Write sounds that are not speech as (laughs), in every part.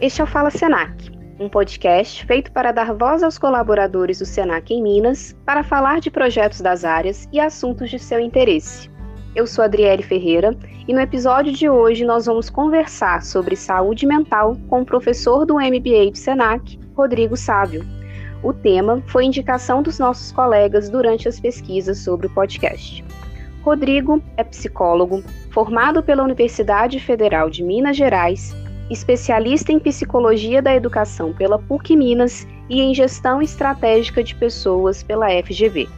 Este é o Fala Senac, um podcast feito para dar voz aos colaboradores do Senac em Minas para falar de projetos das áreas e assuntos de seu interesse. Eu sou Adriele Ferreira e no episódio de hoje nós vamos conversar sobre saúde mental com o professor do MBA do Senac, Rodrigo Sávio. O tema foi indicação dos nossos colegas durante as pesquisas sobre o podcast. Rodrigo é psicólogo, formado pela Universidade Federal de Minas Gerais, especialista em psicologia da educação pela PUC Minas e em gestão estratégica de pessoas pela FGV.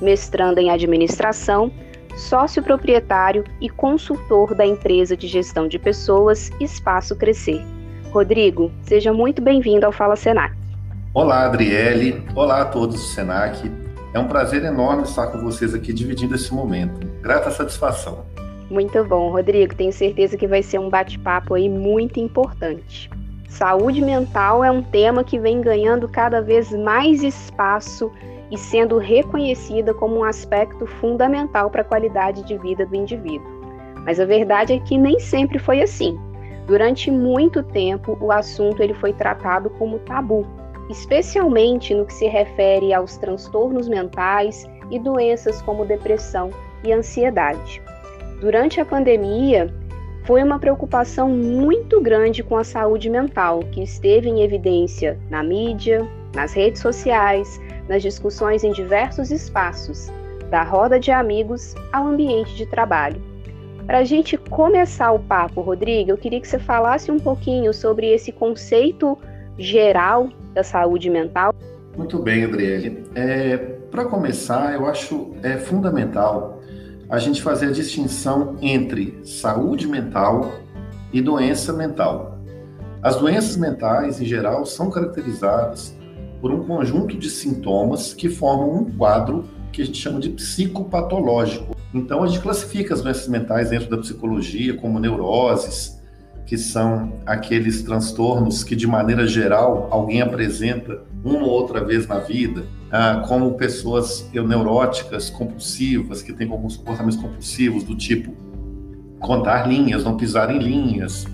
Mestrando em administração, sócio proprietário e consultor da empresa de gestão de pessoas Espaço Crescer. Rodrigo, seja muito bem-vindo ao Fala Senac. Olá, Adriele. Olá a todos do Senac. É um prazer enorme estar com vocês aqui dividindo esse momento. Grata satisfação. Muito bom, Rodrigo. Tenho certeza que vai ser um bate-papo aí muito importante. Saúde mental é um tema que vem ganhando cada vez mais espaço e sendo reconhecida como um aspecto fundamental para a qualidade de vida do indivíduo. Mas a verdade é que nem sempre foi assim. Durante muito tempo, o assunto ele foi tratado como tabu especialmente no que se refere aos transtornos mentais e doenças como depressão e ansiedade. Durante a pandemia, foi uma preocupação muito grande com a saúde mental, que esteve em evidência na mídia, nas redes sociais, nas discussões em diversos espaços, da roda de amigos ao ambiente de trabalho. Para a gente começar o papo, Rodrigo, eu queria que você falasse um pouquinho sobre esse conceito geral da saúde mental? Muito bem, Adriele. É, Para começar, eu acho é fundamental a gente fazer a distinção entre saúde mental e doença mental. As doenças mentais, em geral, são caracterizadas por um conjunto de sintomas que formam um quadro que a gente chama de psicopatológico. Então, a gente classifica as doenças mentais dentro da psicologia como neuroses, que são aqueles transtornos que, de maneira geral, alguém apresenta uma ou outra vez na vida, ah, como pessoas neuróticas, compulsivas, que têm alguns comportamentos compulsivos, do tipo contar linhas, não pisar em linhas,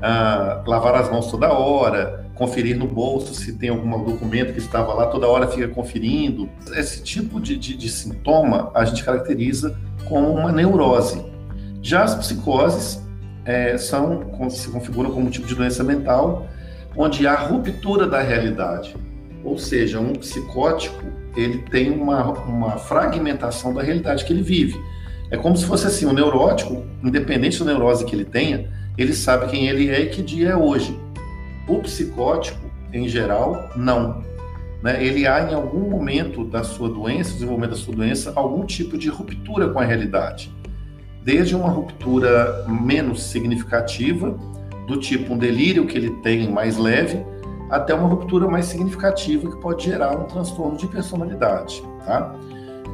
ah, lavar as mãos toda hora, conferir no bolso se tem algum documento que estava lá, toda hora fica conferindo. Esse tipo de, de, de sintoma a gente caracteriza como uma neurose. Já as psicoses é, são, se configuram como um tipo de doença mental, onde há ruptura da realidade. Ou seja, um psicótico ele tem uma, uma fragmentação da realidade que ele vive. É como se fosse assim, o neurótico, independente da neurose que ele tenha, ele sabe quem ele é e que dia é hoje. O psicótico, em geral, não. Né? Ele há em algum momento da sua doença, desenvolvimento da sua doença, algum tipo de ruptura com a realidade desde uma ruptura menos significativa, do tipo um delírio que ele tem mais leve, até uma ruptura mais significativa que pode gerar um transtorno de personalidade, tá?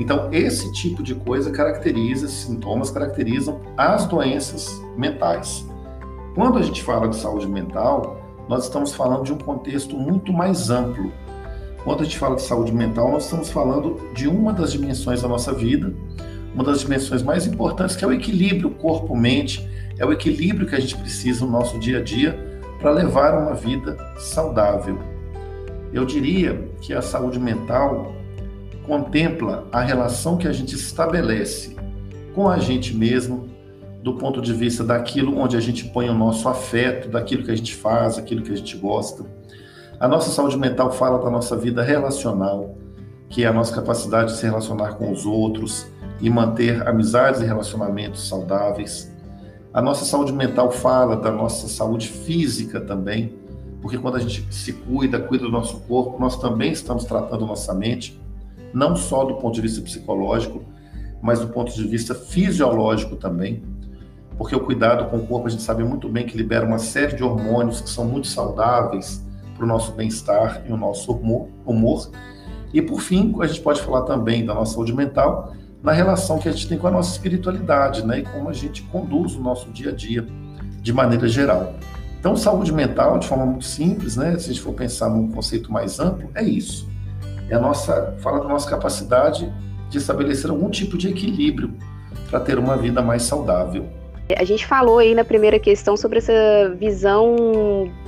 Então, esse tipo de coisa caracteriza, sintomas caracterizam as doenças mentais. Quando a gente fala de saúde mental, nós estamos falando de um contexto muito mais amplo. Quando a gente fala de saúde mental, nós estamos falando de uma das dimensões da nossa vida, uma das dimensões mais importantes, que é o equilíbrio corpo-mente, é o equilíbrio que a gente precisa no nosso dia a dia para levar uma vida saudável. Eu diria que a saúde mental contempla a relação que a gente estabelece com a gente mesmo, do ponto de vista daquilo onde a gente põe o nosso afeto, daquilo que a gente faz, aquilo que a gente gosta. A nossa saúde mental fala da nossa vida relacional, que é a nossa capacidade de se relacionar com os outros, e manter amizades e relacionamentos saudáveis. A nossa saúde mental fala da nossa saúde física também, porque quando a gente se cuida, cuida do nosso corpo, nós também estamos tratando nossa mente, não só do ponto de vista psicológico, mas do ponto de vista fisiológico também. Porque o cuidado com o corpo, a gente sabe muito bem que libera uma série de hormônios que são muito saudáveis para o nosso bem-estar e o nosso humor, humor. E por fim, a gente pode falar também da nossa saúde mental, na relação que a gente tem com a nossa espiritualidade, né? E como a gente conduz o nosso dia a dia de maneira geral. Então, saúde mental, de forma muito simples, né? Se a gente for pensar num conceito mais amplo, é isso. É a nossa, fala da nossa capacidade de estabelecer algum tipo de equilíbrio para ter uma vida mais saudável. A gente falou aí na primeira questão sobre essa visão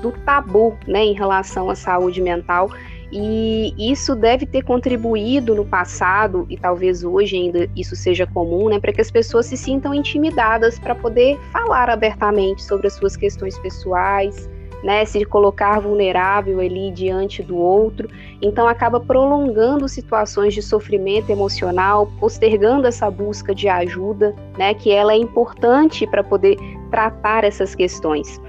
do tabu, né, em relação à saúde mental. E isso deve ter contribuído no passado, e talvez hoje ainda isso seja comum, né, para que as pessoas se sintam intimidadas para poder falar abertamente sobre as suas questões pessoais, né, se colocar vulnerável ali diante do outro, então acaba prolongando situações de sofrimento emocional, postergando essa busca de ajuda, né, que ela é importante para poder tratar essas questões.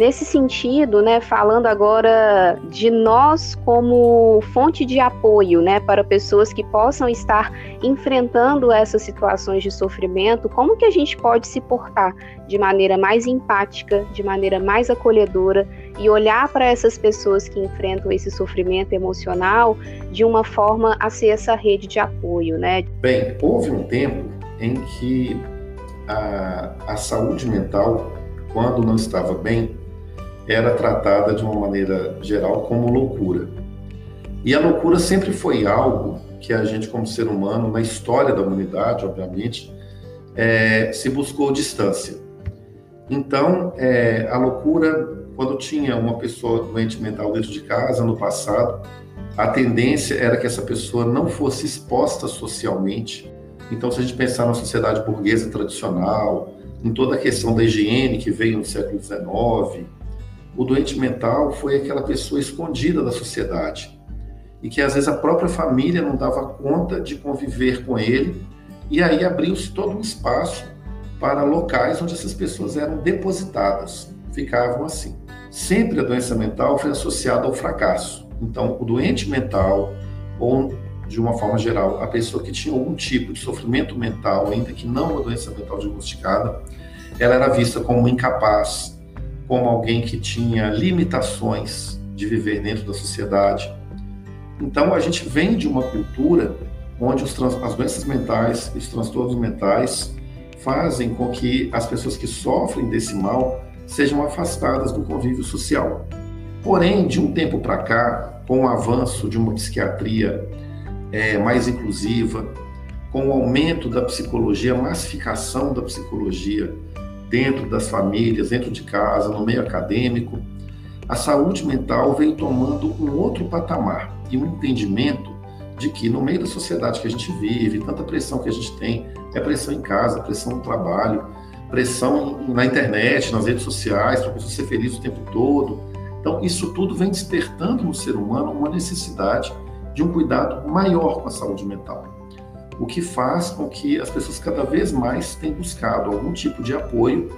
Nesse sentido, né, falando agora de nós como fonte de apoio, né, para pessoas que possam estar enfrentando essas situações de sofrimento, como que a gente pode se portar de maneira mais empática, de maneira mais acolhedora e olhar para essas pessoas que enfrentam esse sofrimento emocional de uma forma a ser essa rede de apoio, né? Bem, houve um tempo em que a, a saúde mental, quando não estava bem, era tratada de uma maneira geral como loucura. E a loucura sempre foi algo que a gente, como ser humano, na história da humanidade, obviamente, é, se buscou distância. Então, é, a loucura, quando tinha uma pessoa doente mental dentro de casa, no passado, a tendência era que essa pessoa não fosse exposta socialmente. Então, se a gente pensar na sociedade burguesa tradicional, em toda a questão da higiene que veio no século XIX, o doente mental foi aquela pessoa escondida da sociedade e que às vezes a própria família não dava conta de conviver com ele e aí abriu-se todo um espaço para locais onde essas pessoas eram depositadas, ficavam assim. Sempre a doença mental foi associada ao fracasso. Então, o doente mental ou de uma forma geral, a pessoa que tinha algum tipo de sofrimento mental, ainda que não uma doença mental diagnosticada, ela era vista como incapaz, como alguém que tinha limitações de viver dentro da sociedade. Então, a gente vem de uma cultura onde os as doenças mentais e os transtornos mentais fazem com que as pessoas que sofrem desse mal sejam afastadas do convívio social. Porém, de um tempo para cá, com o avanço de uma psiquiatria é, mais inclusiva, com o aumento da psicologia, a massificação da psicologia, dentro das famílias, dentro de casa, no meio acadêmico, a saúde mental veio tomando um outro patamar e um entendimento de que no meio da sociedade que a gente vive, tanta pressão que a gente tem, é pressão em casa, pressão no trabalho, pressão na internet, nas redes sociais, para a pessoa ser feliz o tempo todo. Então, isso tudo vem despertando no ser humano uma necessidade de um cuidado maior com a saúde mental o que faz com que as pessoas cada vez mais tenham buscado algum tipo de apoio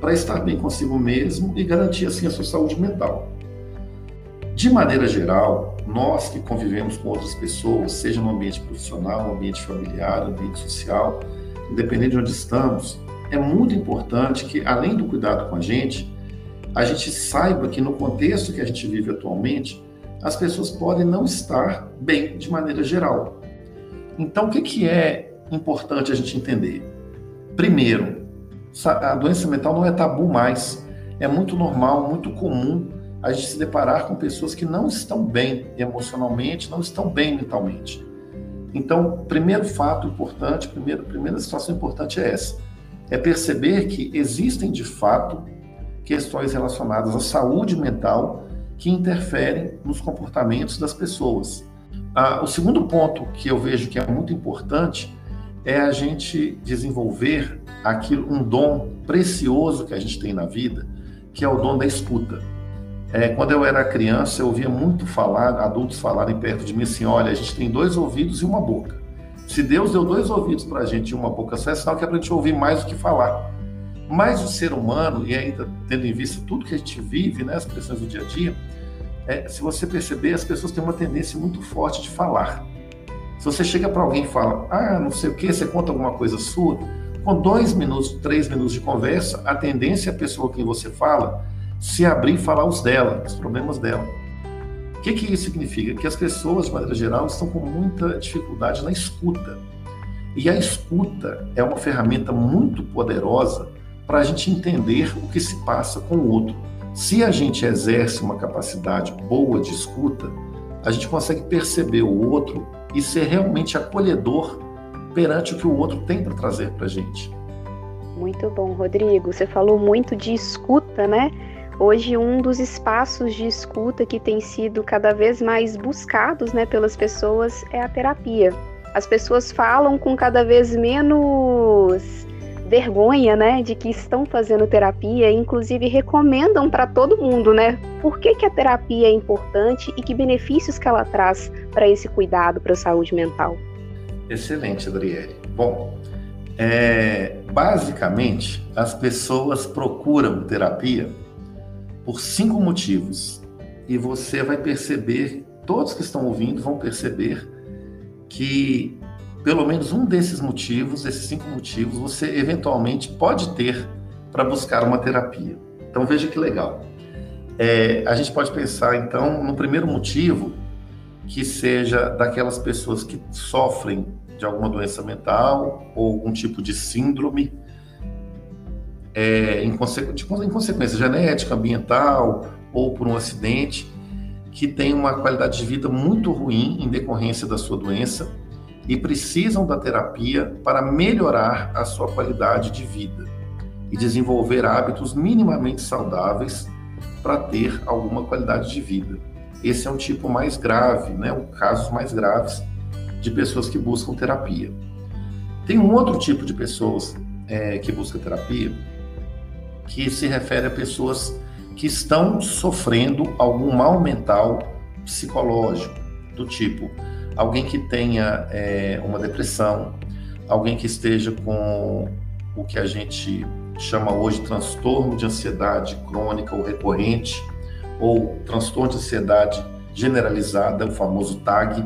para estar bem consigo mesmo e garantir assim a sua saúde mental. De maneira geral, nós que convivemos com outras pessoas, seja no ambiente profissional, no ambiente familiar, no ambiente social, independente de onde estamos, é muito importante que, além do cuidado com a gente, a gente saiba que no contexto que a gente vive atualmente, as pessoas podem não estar bem de maneira geral. Então, o que, que é importante a gente entender? Primeiro, a doença mental não é tabu mais. É muito normal, muito comum a gente se deparar com pessoas que não estão bem emocionalmente, não estão bem mentalmente. Então, primeiro fato importante, primeiro, primeira situação importante é essa: é perceber que existem de fato questões relacionadas à saúde mental que interferem nos comportamentos das pessoas. Ah, o segundo ponto que eu vejo que é muito importante é a gente desenvolver aquilo, um dom precioso que a gente tem na vida, que é o dom da escuta. É, quando eu era criança, eu ouvia muito falar, adultos falarem perto de mim assim: olha, a gente tem dois ouvidos e uma boca. Se Deus deu dois ouvidos para a gente e uma boca só, é sinal que é para a gente ouvir mais do que falar. Mas o ser humano, e ainda tendo em vista tudo que a gente vive, né, as pressões do dia a dia, é, se você perceber, as pessoas têm uma tendência muito forte de falar. Se você chega para alguém e fala, ah, não sei o que, você conta alguma coisa sua, com dois minutos, três minutos de conversa, a tendência é a pessoa quem você fala se abrir e falar os dela, os problemas dela. O que, que isso significa? Que as pessoas, de maneira geral, estão com muita dificuldade na escuta. E a escuta é uma ferramenta muito poderosa para a gente entender o que se passa com o outro. Se a gente exerce uma capacidade boa de escuta, a gente consegue perceber o outro e ser realmente acolhedor perante o que o outro tem para trazer para a gente. Muito bom, Rodrigo. Você falou muito de escuta, né? Hoje, um dos espaços de escuta que tem sido cada vez mais buscados né, pelas pessoas é a terapia. As pessoas falam com cada vez menos vergonha, né, de que estão fazendo terapia, inclusive recomendam para todo mundo, né? Por que, que a terapia é importante e que benefícios que ela traz para esse cuidado para a saúde mental? Excelente, Adriele. Bom, é, basicamente as pessoas procuram terapia por cinco motivos. E você vai perceber, todos que estão ouvindo vão perceber que pelo menos um desses motivos, esses cinco motivos, você eventualmente pode ter para buscar uma terapia. Então veja que legal. É, a gente pode pensar então no primeiro motivo que seja daquelas pessoas que sofrem de alguma doença mental ou algum tipo de síndrome é, em, consequ... de, em consequência genética, ambiental ou por um acidente, que tem uma qualidade de vida muito ruim em decorrência da sua doença e precisam da terapia para melhorar a sua qualidade de vida e desenvolver hábitos minimamente saudáveis para ter alguma qualidade de vida. Esse é um tipo mais grave, né, os casos mais graves de pessoas que buscam terapia. Tem um outro tipo de pessoas é, que buscam terapia, que se refere a pessoas que estão sofrendo algum mal mental psicológico, do tipo alguém que tenha é, uma depressão, alguém que esteja com o que a gente chama hoje transtorno de ansiedade crônica ou recorrente, ou transtorno de ansiedade generalizada, o famoso TAG,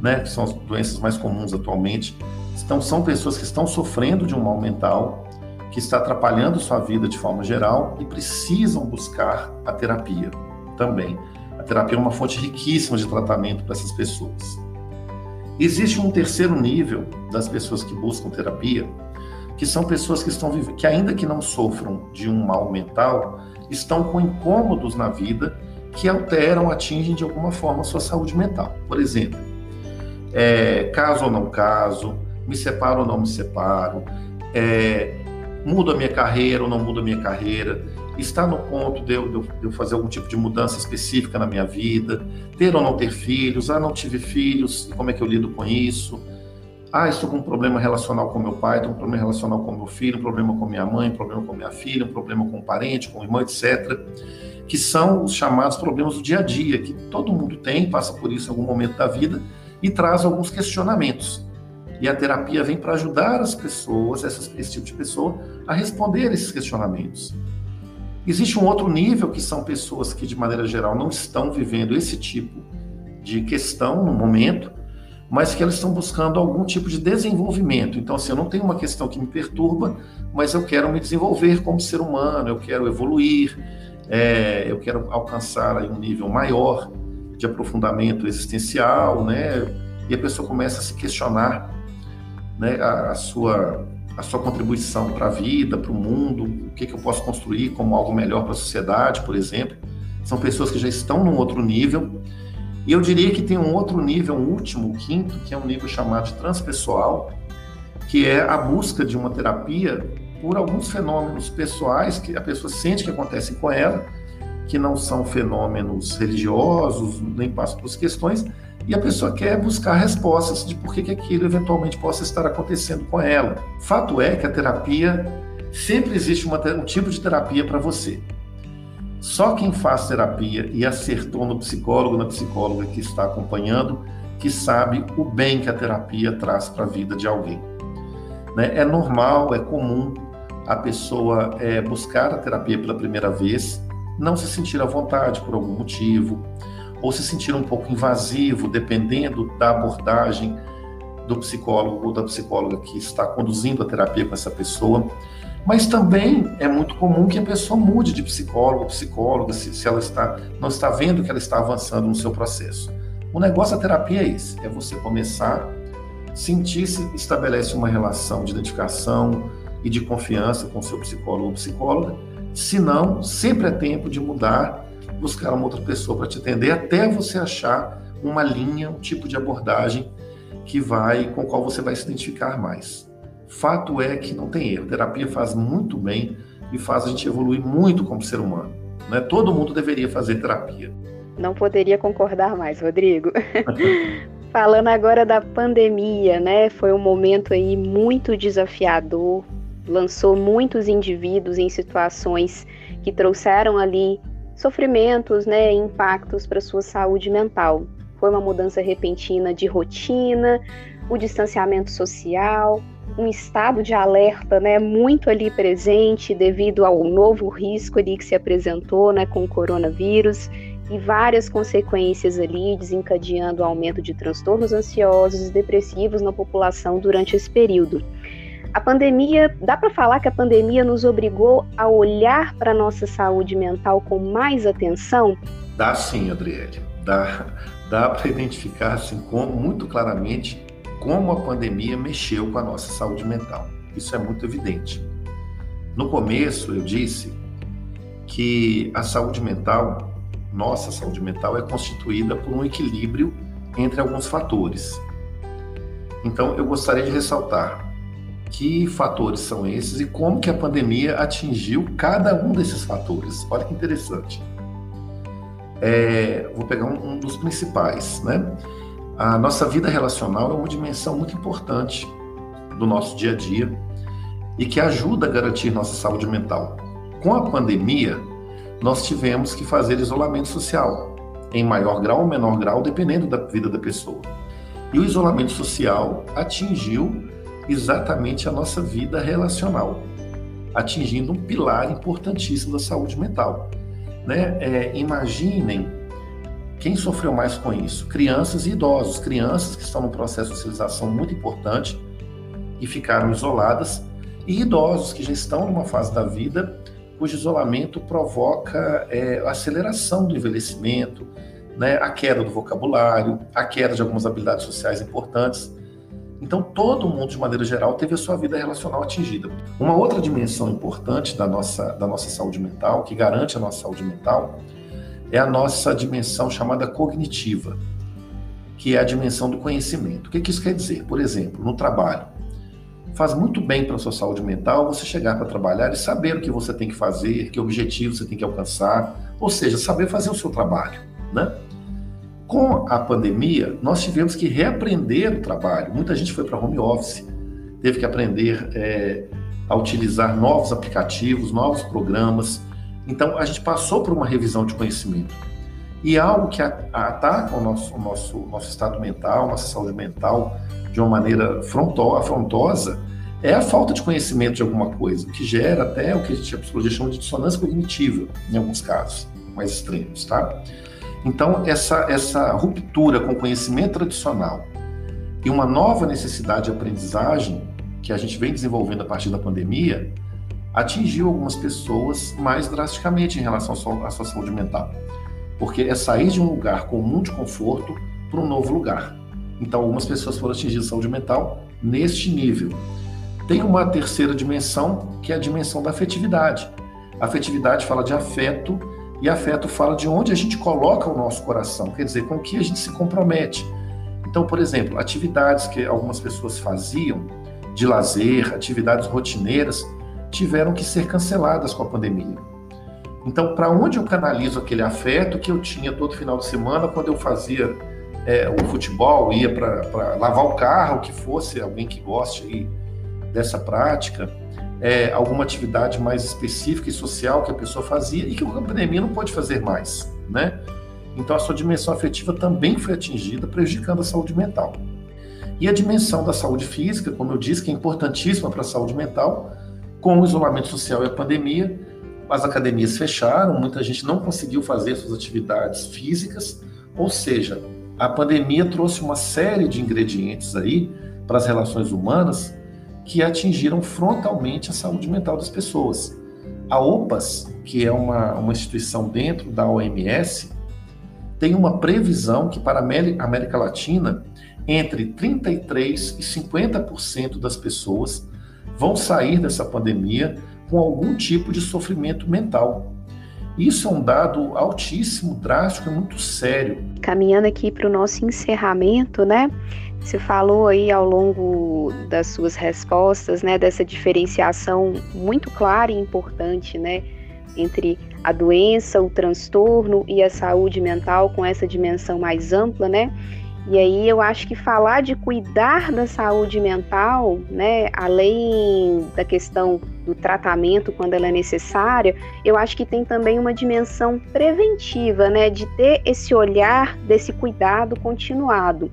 né, que são as doenças mais comuns atualmente. Então, são pessoas que estão sofrendo de um mal mental que está atrapalhando sua vida de forma geral e precisam buscar a terapia também. Terapia é uma fonte riquíssima de tratamento para essas pessoas. Existe um terceiro nível das pessoas que buscam terapia, que são pessoas que estão que ainda que não sofram de um mal mental, estão com incômodos na vida que alteram, atingem de alguma forma a sua saúde mental. Por exemplo, é, caso ou não caso, me separo ou não me separo, é, mudo a minha carreira ou não mudo a minha carreira, está no ponto de eu, de eu, fazer algum tipo de mudança específica na minha vida, ter ou não ter filhos, ah, não tive filhos, como é que eu lido com isso? Ah, estou com um problema relacional com meu pai, estou com um problema relacional com meu filho, um problema com minha mãe, um problema com minha filha, um problema com um parente, com irmã, etc. Que são os chamados problemas do dia a dia, que todo mundo tem, passa por isso em algum momento da vida e traz alguns questionamentos. E a terapia vem para ajudar as pessoas, essas, esse tipo de pessoa, a responder esses questionamentos. Existe um outro nível que são pessoas que, de maneira geral, não estão vivendo esse tipo de questão no momento, mas que elas estão buscando algum tipo de desenvolvimento. Então, assim, eu não tenho uma questão que me perturba, mas eu quero me desenvolver como ser humano, eu quero evoluir, é, eu quero alcançar aí, um nível maior de aprofundamento existencial, né? E a pessoa começa a se questionar né, a, a, sua, a sua contribuição para a vida, para o mundo, o que, que eu posso construir como algo melhor para a sociedade, por exemplo. São pessoas que já estão num outro nível. E eu diria que tem um outro nível, um último, quinto, que é um nível chamado de transpessoal, que é a busca de uma terapia por alguns fenômenos pessoais que a pessoa sente que acontecem com ela, que não são fenômenos religiosos, nem passam por questões, e a pessoa quer buscar respostas de por que, que aquilo eventualmente possa estar acontecendo com ela. Fato é que a terapia sempre existe uma, um tipo de terapia para você. Só quem faz terapia e acertou no psicólogo, na psicóloga que está acompanhando, que sabe o bem que a terapia traz para a vida de alguém. Né? É normal, é comum a pessoa é, buscar a terapia pela primeira vez, não se sentir à vontade por algum motivo, ou se sentir um pouco invasivo, dependendo da abordagem do psicólogo ou da psicóloga que está conduzindo a terapia com essa pessoa. Mas também é muito comum que a pessoa mude de psicólogo ou psicóloga se, se ela está não está vendo que ela está avançando no seu processo. O negócio da terapia é esse, é você começar sentir se estabelece uma relação de identificação e de confiança com o seu psicólogo ou psicóloga. Se não, sempre é tempo de mudar buscar uma outra pessoa para te atender até você achar uma linha, um tipo de abordagem que vai com qual você vai se identificar mais. Fato é que não tem erro. Terapia faz muito bem e faz a gente evoluir muito como ser humano. Né? Todo mundo deveria fazer terapia. Não poderia concordar mais, Rodrigo. (laughs) Falando agora da pandemia, né? Foi um momento aí muito desafiador, lançou muitos indivíduos em situações que trouxeram ali sofrimentos, né, impactos para sua saúde mental. Foi uma mudança repentina de rotina, o distanciamento social, um estado de alerta, né, muito ali presente devido ao novo risco ali que se apresentou, né, com o coronavírus e várias consequências ali desencadeando o aumento de transtornos ansiosos e depressivos na população durante esse período. A pandemia, dá para falar que a pandemia nos obrigou a olhar para a nossa saúde mental com mais atenção? Dá sim, Adriele. Dá, dá para identificar assim, como, muito claramente como a pandemia mexeu com a nossa saúde mental. Isso é muito evidente. No começo, eu disse que a saúde mental, nossa saúde mental, é constituída por um equilíbrio entre alguns fatores. Então, eu gostaria de ressaltar que fatores são esses e como que a pandemia atingiu cada um desses fatores. Olha que interessante. É, vou pegar um, um dos principais, né? A nossa vida relacional é uma dimensão muito importante do nosso dia a dia e que ajuda a garantir nossa saúde mental. Com a pandemia, nós tivemos que fazer isolamento social, em maior grau ou menor grau, dependendo da vida da pessoa. E o isolamento social atingiu exatamente a nossa vida relacional, atingindo um pilar importantíssimo da saúde mental. Né? É, imaginem quem sofreu mais com isso? Crianças e idosos, crianças que estão no processo de socialização muito importante e ficaram isoladas, e idosos que já estão numa fase da vida cujo isolamento provoca é, aceleração do envelhecimento, né, a queda do vocabulário, a queda de algumas habilidades sociais importantes. Então, todo mundo, de maneira geral, teve a sua vida relacional atingida. Uma outra dimensão importante da nossa, da nossa saúde mental, que garante a nossa saúde mental, é a nossa dimensão chamada cognitiva, que é a dimensão do conhecimento. O que, que isso quer dizer? Por exemplo, no trabalho. Faz muito bem para a sua saúde mental você chegar para trabalhar e saber o que você tem que fazer, que objetivo você tem que alcançar, ou seja, saber fazer o seu trabalho, né? Com a pandemia, nós tivemos que reaprender o trabalho. Muita gente foi para home office, teve que aprender é, a utilizar novos aplicativos, novos programas. Então, a gente passou por uma revisão de conhecimento. E algo que ataca o nosso, o nosso, nosso estado mental, nossa saúde mental, de uma maneira afrontosa, é a falta de conhecimento de alguma coisa, que gera até o que a psicologia chama de dissonância cognitiva, em alguns casos mais extremos, tá? Então, essa, essa ruptura com o conhecimento tradicional e uma nova necessidade de aprendizagem que a gente vem desenvolvendo a partir da pandemia atingiu algumas pessoas mais drasticamente em relação à sua saúde mental. Porque é sair de um lugar comum de conforto para um novo lugar. Então, algumas pessoas foram atingidas de saúde mental neste nível. Tem uma terceira dimensão, que é a dimensão da afetividade. A afetividade fala de afeto e afeto fala de onde a gente coloca o nosso coração, quer dizer, com o que a gente se compromete. Então, por exemplo, atividades que algumas pessoas faziam de lazer, atividades rotineiras, tiveram que ser canceladas com a pandemia. Então, para onde eu canalizo aquele afeto que eu tinha todo final de semana quando eu fazia é, o futebol, ia para lavar o carro, que fosse alguém que goste aí dessa prática, é, alguma atividade mais específica e social que a pessoa fazia e que a pandemia não pode fazer mais, né? Então a sua dimensão afetiva também foi atingida, prejudicando a saúde mental. E a dimensão da saúde física, como eu disse, que é importantíssima para a saúde mental, com o isolamento social e a pandemia, as academias fecharam, muita gente não conseguiu fazer suas atividades físicas, ou seja, a pandemia trouxe uma série de ingredientes aí para as relações humanas que atingiram frontalmente a saúde mental das pessoas. A OPAS, que é uma, uma instituição dentro da OMS, tem uma previsão que para a América Latina, entre 33% e 50% das pessoas vão sair dessa pandemia com algum tipo de sofrimento mental. Isso é um dado altíssimo, drástico e muito sério. Caminhando aqui para o nosso encerramento, né? Você falou aí ao longo das suas respostas, né, dessa diferenciação muito clara e importante, né, entre a doença, o transtorno e a saúde mental com essa dimensão mais ampla, né? E aí eu acho que falar de cuidar da saúde mental, né, além da questão do tratamento quando ela é necessária, eu acho que tem também uma dimensão preventiva, né, de ter esse olhar desse cuidado continuado.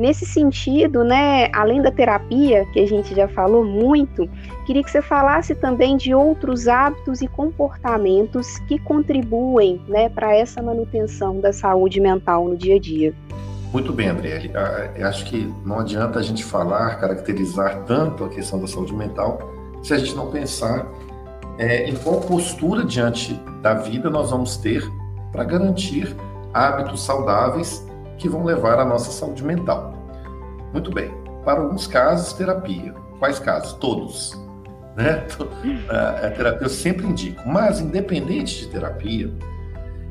Nesse sentido, né, além da terapia, que a gente já falou muito, queria que você falasse também de outros hábitos e comportamentos que contribuem né, para essa manutenção da saúde mental no dia a dia. Muito bem, Andriele. Ah, acho que não adianta a gente falar, caracterizar tanto a questão da saúde mental se a gente não pensar é, em qual postura diante da vida nós vamos ter para garantir hábitos saudáveis que vão levar à nossa saúde mental. Muito bem. Para alguns casos, terapia. Quais casos? Todos. Né? A (laughs) terapia eu sempre indico. Mas, independente de terapia,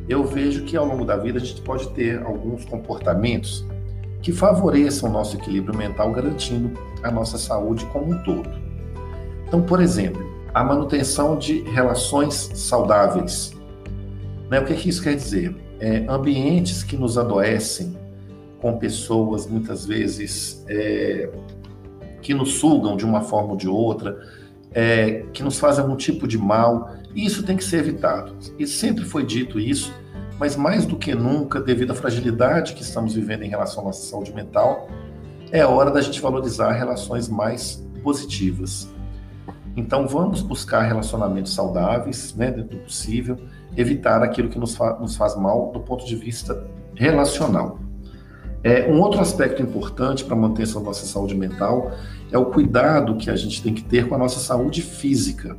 eu vejo que ao longo da vida a gente pode ter alguns comportamentos que favoreçam o nosso equilíbrio mental, garantindo a nossa saúde como um todo. Então, por exemplo, a manutenção de relações saudáveis. Né? O que, que isso quer dizer? É, ambientes que nos adoecem, com pessoas muitas vezes é, que nos sugam de uma forma ou de outra, é, que nos fazem algum tipo de mal, e isso tem que ser evitado. E sempre foi dito isso, mas mais do que nunca, devido à fragilidade que estamos vivendo em relação à nossa saúde mental, é hora da gente valorizar relações mais positivas. Então vamos buscar relacionamentos saudáveis, né, dentro do possível, evitar aquilo que nos, fa nos faz mal do ponto de vista relacional. É, um outro aspecto importante para a nossa saúde mental é o cuidado que a gente tem que ter com a nossa saúde física.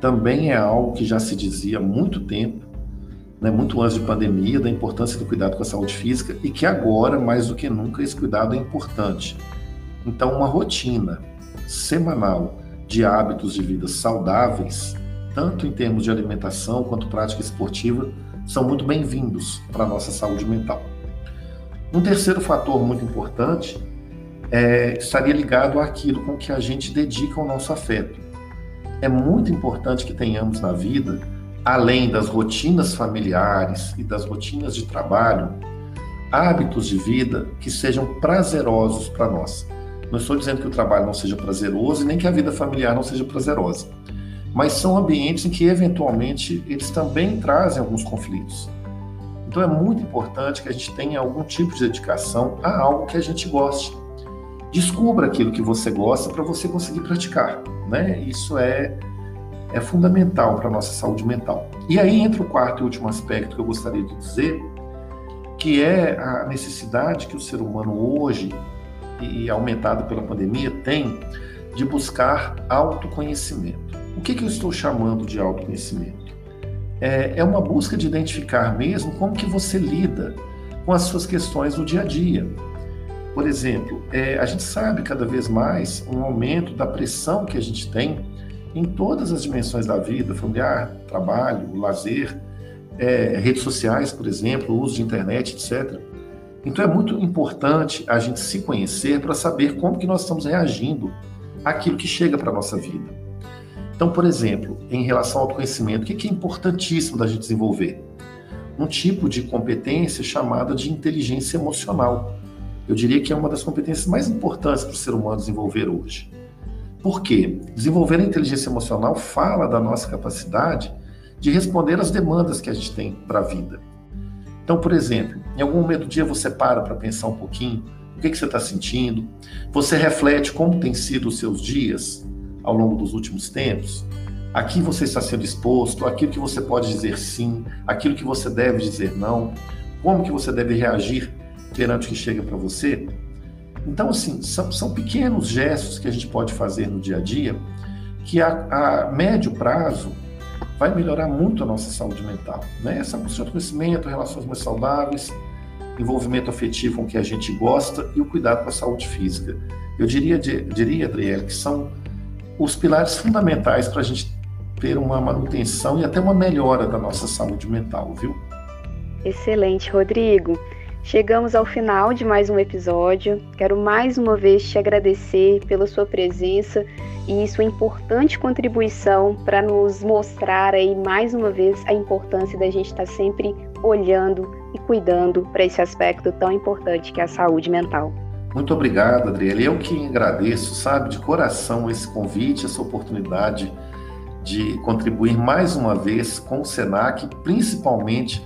Também é algo que já se dizia há muito tempo, né, muito antes de pandemia, da importância do cuidado com a saúde física e que agora, mais do que nunca, esse cuidado é importante. Então, uma rotina semanal de hábitos de vida saudáveis, tanto em termos de alimentação quanto prática esportiva, são muito bem-vindos para a nossa saúde mental. Um terceiro fator muito importante é, estaria ligado àquilo com que a gente dedica o nosso afeto. É muito importante que tenhamos na vida, além das rotinas familiares e das rotinas de trabalho, hábitos de vida que sejam prazerosos para nós. Não estou dizendo que o trabalho não seja prazeroso e nem que a vida familiar não seja prazerosa, mas são ambientes em que eventualmente eles também trazem alguns conflitos. Então é muito importante que a gente tenha algum tipo de dedicação a algo que a gente goste. Descubra aquilo que você gosta para você conseguir praticar, né? Isso é é fundamental para a nossa saúde mental. E aí entra o quarto e último aspecto que eu gostaria de dizer, que é a necessidade que o ser humano hoje, e aumentado pela pandemia, tem de buscar autoconhecimento. O que, que eu estou chamando de autoconhecimento? É, é uma busca de identificar mesmo como que você lida com as suas questões do dia a dia. Por exemplo, é, a gente sabe cada vez mais um aumento da pressão que a gente tem em todas as dimensões da vida, familiar, trabalho, lazer, é, redes sociais, por exemplo, uso de internet, etc. Então é muito importante a gente se conhecer para saber como que nós estamos reagindo àquilo que chega para a nossa vida. Então, por exemplo, em relação ao autoconhecimento, o que é importantíssimo da gente desenvolver? Um tipo de competência chamada de inteligência emocional. Eu diria que é uma das competências mais importantes para o ser humano desenvolver hoje. Por quê? Desenvolver a inteligência emocional fala da nossa capacidade de responder às demandas que a gente tem para a vida. Então, por exemplo, em algum momento do dia você para para pensar um pouquinho o que, que você está sentindo, você reflete como têm sido os seus dias, ao longo dos últimos tempos, aqui você está sendo exposto, aquilo que você pode dizer sim, aquilo que você deve dizer não, como que você deve reagir perante o que chega para você. Então, assim, são, são, pequenos gestos que a gente pode fazer no dia a dia que a, a médio prazo vai melhorar muito a nossa saúde mental. Né? Essa busca de conhecimento, relações mais saudáveis, envolvimento afetivo com o que a gente gosta e o cuidado com a saúde física. Eu diria, diria Adriele, que são os pilares fundamentais para a gente ter uma manutenção e até uma melhora da nossa saúde mental, viu? Excelente, Rodrigo. Chegamos ao final de mais um episódio. Quero mais uma vez te agradecer pela sua presença e sua importante contribuição para nos mostrar aí mais uma vez a importância da gente estar sempre olhando e cuidando para esse aspecto tão importante que é a saúde mental. Muito obrigado, Adriele. Eu que agradeço, sabe, de coração esse convite, essa oportunidade de contribuir mais uma vez com o SENAC, principalmente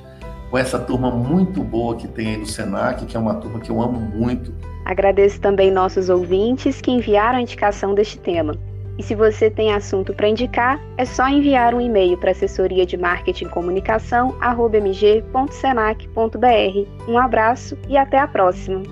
com essa turma muito boa que tem aí no SENAC, que é uma turma que eu amo muito. Agradeço também nossos ouvintes que enviaram a indicação deste tema. E se você tem assunto para indicar, é só enviar um e-mail para assessoria de marketing e comunicação mg.senac.br. Um abraço e até a próxima!